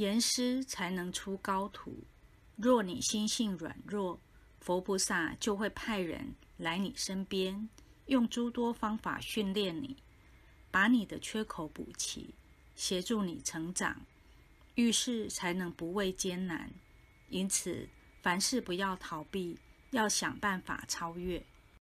严师才能出高徒。若你心性软弱佛菩萨就会派人来你身边用诸多方法训练你把你的缺口补齐协助你成长。遇事才能不畏艰难。因此凡事不要逃避要想办法超越。